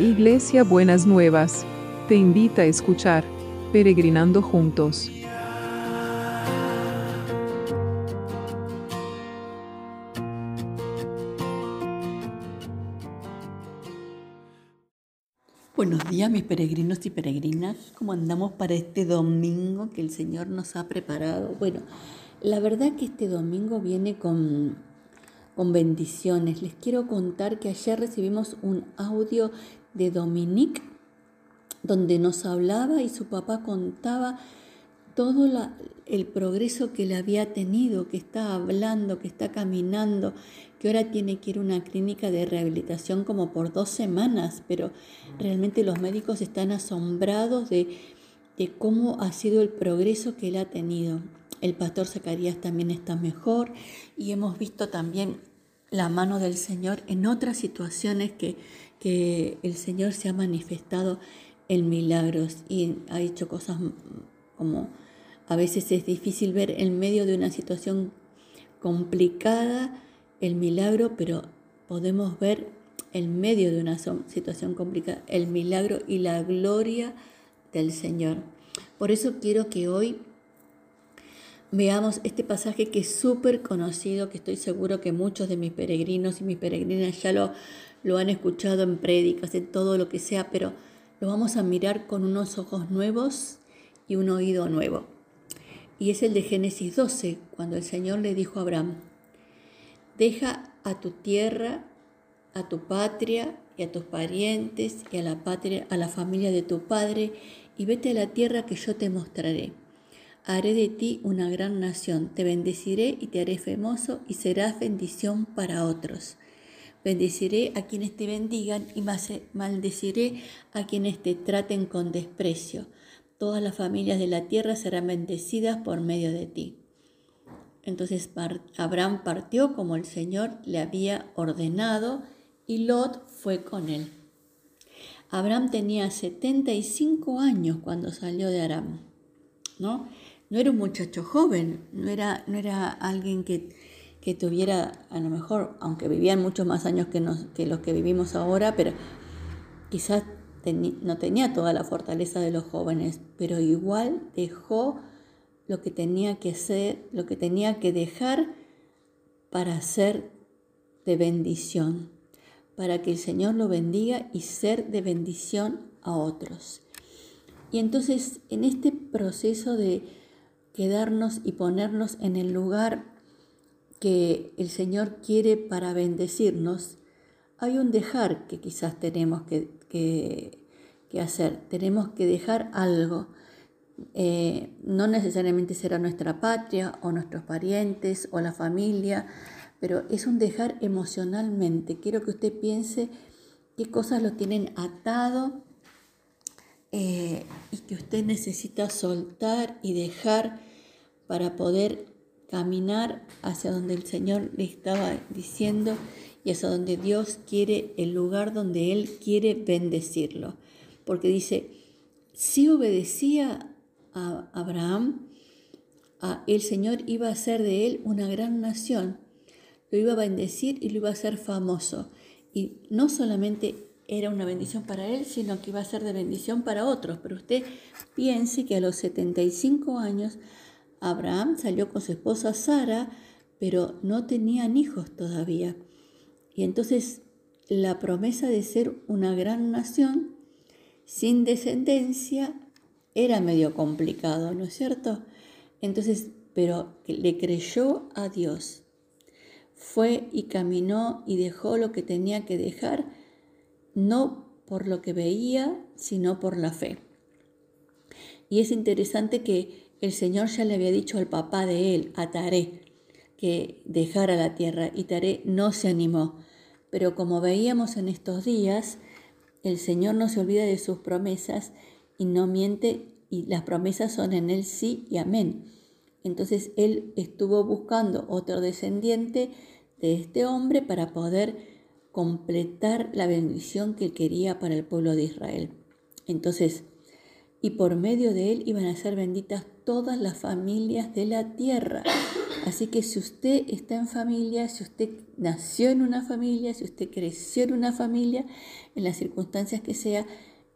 Iglesia Buenas Nuevas, te invita a escuchar Peregrinando Juntos. Buenos días mis peregrinos y peregrinas, ¿cómo andamos para este domingo que el Señor nos ha preparado? Bueno, la verdad que este domingo viene con con bendiciones. Les quiero contar que ayer recibimos un audio de Dominique donde nos hablaba y su papá contaba todo el progreso que le había tenido, que está hablando, que está caminando, que ahora tiene que ir a una clínica de rehabilitación como por dos semanas, pero realmente los médicos están asombrados de, de cómo ha sido el progreso que él ha tenido. El pastor Zacarías también está mejor y hemos visto también la mano del Señor en otras situaciones que, que el Señor se ha manifestado en milagros y ha hecho cosas como a veces es difícil ver en medio de una situación complicada el milagro, pero podemos ver en medio de una situación complicada el milagro y la gloria del Señor. Por eso quiero que hoy veamos este pasaje que es súper conocido, que estoy seguro que muchos de mis peregrinos y mis peregrinas ya lo, lo han escuchado en prédicas, en todo lo que sea, pero lo vamos a mirar con unos ojos nuevos y un oído nuevo. Y es el de Génesis 12, cuando el Señor le dijo a Abraham, deja a tu tierra, a tu patria y a tus parientes y a la patria, a la familia de tu padre, y vete a la tierra que yo te mostraré haré de ti una gran nación, te bendeciré y te haré famoso y serás bendición para otros. Bendeciré a quienes te bendigan y maldeciré a quienes te traten con desprecio. Todas las familias de la tierra serán bendecidas por medio de ti. Entonces Abraham partió como el Señor le había ordenado y Lot fue con él. Abraham tenía 75 años cuando salió de Aram, ¿no? No era un muchacho joven, no era, no era alguien que, tuviera, a lo mejor, aunque vivían muchos más años que, que los que vivimos ahora, pero quizás no tenía toda la fortaleza de los jóvenes, pero igual dejó lo que tenía que ser, lo que tenía que dejar para ser de bendición, para que el Señor lo bendiga y ser de bendición a otros. Y entonces en este proceso de, quedarnos y ponernos en el lugar que el Señor quiere para bendecirnos, hay un dejar que quizás tenemos que, hacer. Tenemos que dejar algo. Eh, no necesariamente será nuestra patria o nuestros parientes o la familia, pero es un dejar emocionalmente. Quiero que usted piense qué cosas lo tienen atado eh, y que usted necesita soltar y dejar para poder caminar hacia donde el Señor le estaba diciendo y hacia donde Dios quiere, el lugar donde Él quiere bendecirlo. Porque dice, si obedecía a Abraham, el Señor iba a hacer de él una gran nación, lo iba a bendecir y lo iba a hacer famoso. Y no solamente era una bendición para él, sino que iba a ser de bendición para otros. Pero usted piense que a los 75 años Abraham salió con su esposa Sara, pero no tenían hijos todavía. Y entonces la promesa de ser una gran nación sin descendencia era medio complicado, ¿no es cierto? Entonces, pero le creyó a Dios. Fue y caminó y dejó lo que tenía que dejar, no por lo que veía, sino por la fe. Y es interesante que el Señor ya le había dicho al papá de él, a Taré, que dejara la tierra y Taré no se animó. Pero como veíamos en estos días, el Señor no se olvida de sus promesas y no miente y las promesas son en él sí y amén. Entonces él estuvo buscando otro descendiente de este hombre para poder completar la bendición que él quería para el pueblo de Israel. Entonces, y por medio de él iban a ser benditas todas las familias de la tierra. Así que si usted está en familia, si usted nació en una familia, si usted creció en una familia, en las circunstancias que sea,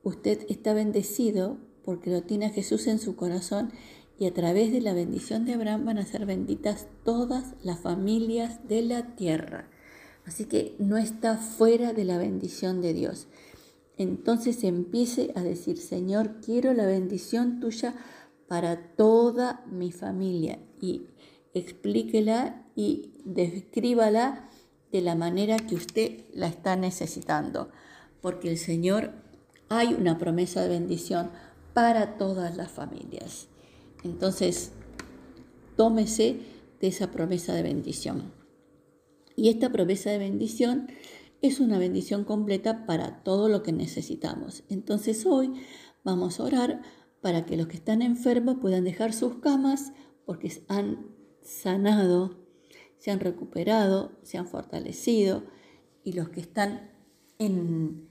usted está bendecido porque lo tiene Jesús en su corazón y a través de la bendición de Abraham van a ser benditas todas las familias de la tierra. Así que no está fuera de la bendición de Dios. Entonces empiece a decir, Señor, quiero la bendición tuya para toda mi familia y explíquela y descríbala de la manera que usted la está necesitando, porque el Señor hay una promesa de bendición para todas las familias. Entonces, tómese de esa promesa de bendición. Y esta promesa de bendición es una bendición completa para todo lo que necesitamos. Entonces hoy vamos a orar para que los que están enfermos puedan dejar sus camas porque han sanado, se han recuperado, se han fortalecido y los que están en,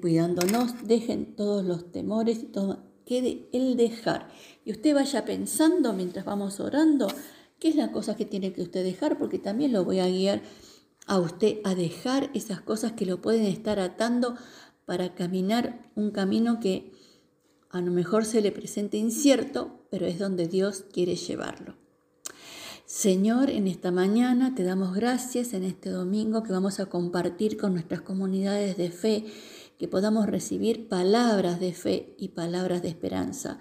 cuidándonos dejen todos los temores y todo, quede el dejar. Y usted vaya pensando mientras vamos orando qué es la cosa que tiene que usted dejar porque también lo voy a guiar a usted a dejar esas cosas que lo pueden estar atando para caminar un camino que a lo mejor se le presenta incierto, pero es donde Dios quiere llevarlo. Señor, en esta mañana te damos gracias en este domingo que vamos a compartir con nuestras comunidades de fe, que podamos recibir palabras de fe y palabras de esperanza.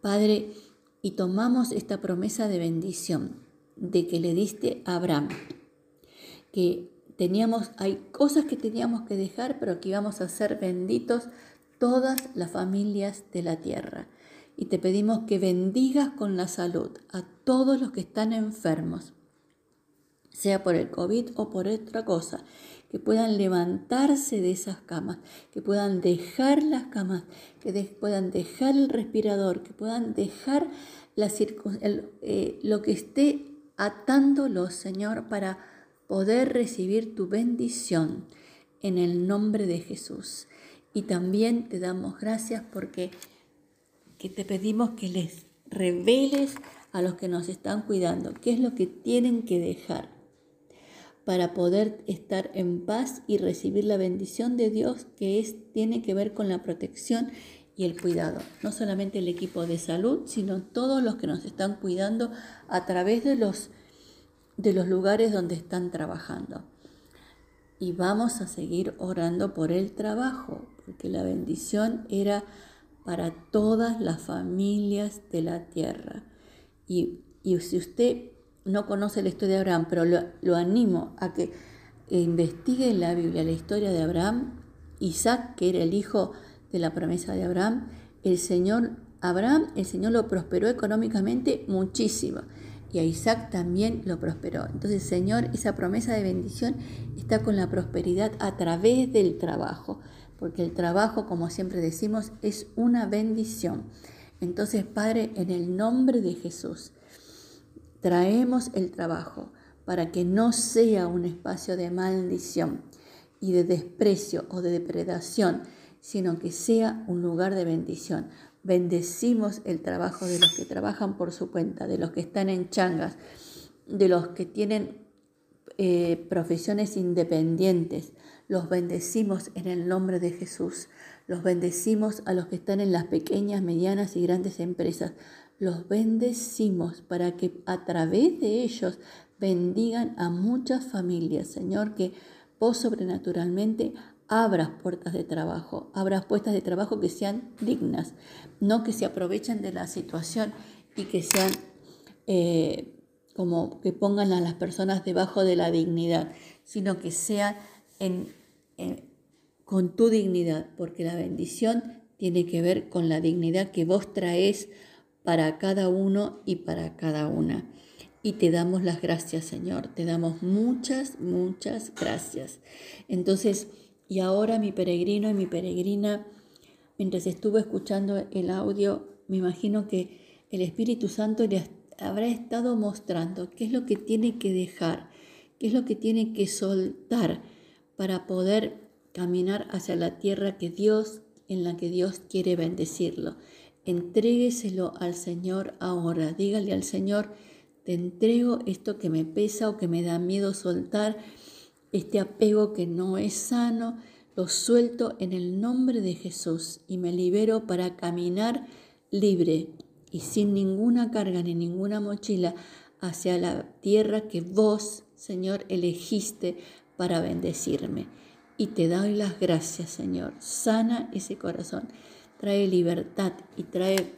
Padre, y tomamos esta promesa de bendición de que le diste a Abraham, que teníamos, hay cosas que teníamos que dejar, pero que íbamos a ser benditos todas las familias de la tierra. Y te pedimos que bendigas con la salud a todos los que están enfermos, sea por el COVID o por otra cosa, que puedan levantarse de esas camas, que puedan dejar las camas, que puedan dejar el respirador, que puedan dejar la eh, lo que esté atándolos, Señor, para poder recibir tu bendición en el nombre de Jesús. Y también te damos gracias porque que te pedimos que les reveles a los que nos están cuidando qué es lo que tienen que dejar para poder estar en paz y recibir la bendición de Dios que es, tiene que ver con la protección y el cuidado. No solamente el equipo de salud, sino todos los que nos están cuidando a través de los, de los lugares donde están trabajando. Y vamos a seguir orando por el trabajo, porque la bendición era para todas las familias de la tierra. Y, si usted no conoce la historia de Abraham, pero lo, animo a que investigue en la Biblia la historia de Abraham, Isaac, que era el hijo de la promesa de Abraham, el Señor, Abraham, el Señor lo prosperó económicamente muchísimo y a Isaac también lo prosperó. Entonces, Señor, esa promesa de bendición está con la prosperidad a través del trabajo, porque el trabajo, como siempre decimos, es una bendición. Entonces, Padre, en el nombre de Jesús, traemos el trabajo para que no sea un espacio de maldición y de desprecio o de depredación, sino que sea un lugar de bendición. Bendecimos el trabajo de los que trabajan por su cuenta, de los que están en changas, de los que tienen eh, profesiones independientes. Los bendecimos en el nombre de Jesús. Los bendecimos a los que están en las pequeñas, medianas y grandes empresas. Los bendecimos para que a través de ellos bendigan a muchas familias, Señor, que vos sobrenaturalmente abras puertas de trabajo, abras puertas de trabajo que sean dignas, no que se aprovechen de la situación y que sean eh, como que pongan a las personas debajo de la dignidad, sino que sean con tu dignidad, porque la bendición tiene que ver con la dignidad que vos traes para cada uno y para cada una. Y te damos las gracias, Señor. Te damos muchas, muchas gracias. Entonces, y ahora mi peregrino y mi peregrina, mientras estuvo escuchando el audio, me imagino que el Espíritu Santo le habrá estado mostrando qué es lo que tiene que dejar, qué es lo que tiene que soltar para poder caminar hacia la tierra que Dios, en la que Dios quiere bendecirlo. Entrégueselo al Señor ahora. Dígale al Señor, te entrego esto que me pesa o que me da miedo soltar, este apego que no es sano, lo suelto en el nombre de Jesús y me libero para caminar libre y sin ninguna carga ni ninguna mochila hacia la tierra que vos, Señor, elegiste para bendecirme. Y te doy las gracias, Señor. Sana ese corazón. Trae libertad y trae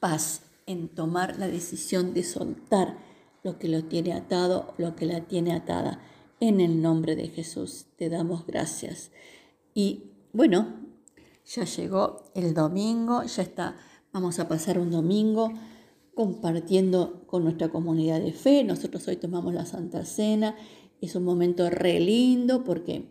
paz en tomar la decisión de soltar lo que lo tiene atado, lo que la tiene atada. En el nombre de Jesús te damos gracias. Y bueno, ya llegó el domingo, ya está, vamos a pasar un domingo compartiendo con nuestra comunidad de fe. Nosotros hoy tomamos la Santa Cena. Es un momento re lindo porque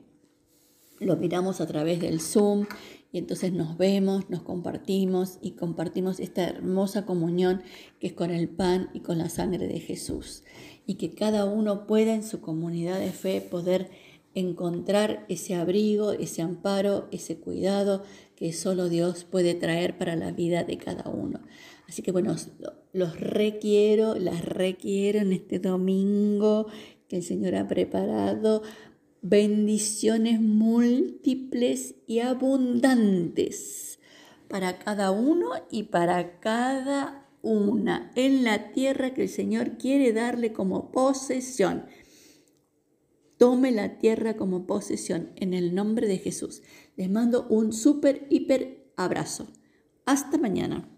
lo miramos a través del Zoom y entonces nos vemos, nos compartimos y compartimos esta hermosa comunión que es con el pan y con la sangre de Jesús. Y que cada uno pueda en su comunidad de fe poder encontrar ese abrigo, ese amparo, ese cuidado que solo Dios puede traer para la vida de cada uno. Así que bueno, los requiero, las requiero en este domingo que el Señor ha preparado. Bendiciones múltiples y abundantes para cada uno y para cada una en la tierra que el Señor quiere darle como posesión. Tome la tierra como posesión en el nombre de Jesús. Les mando un súper, hiper abrazo. Hasta mañana.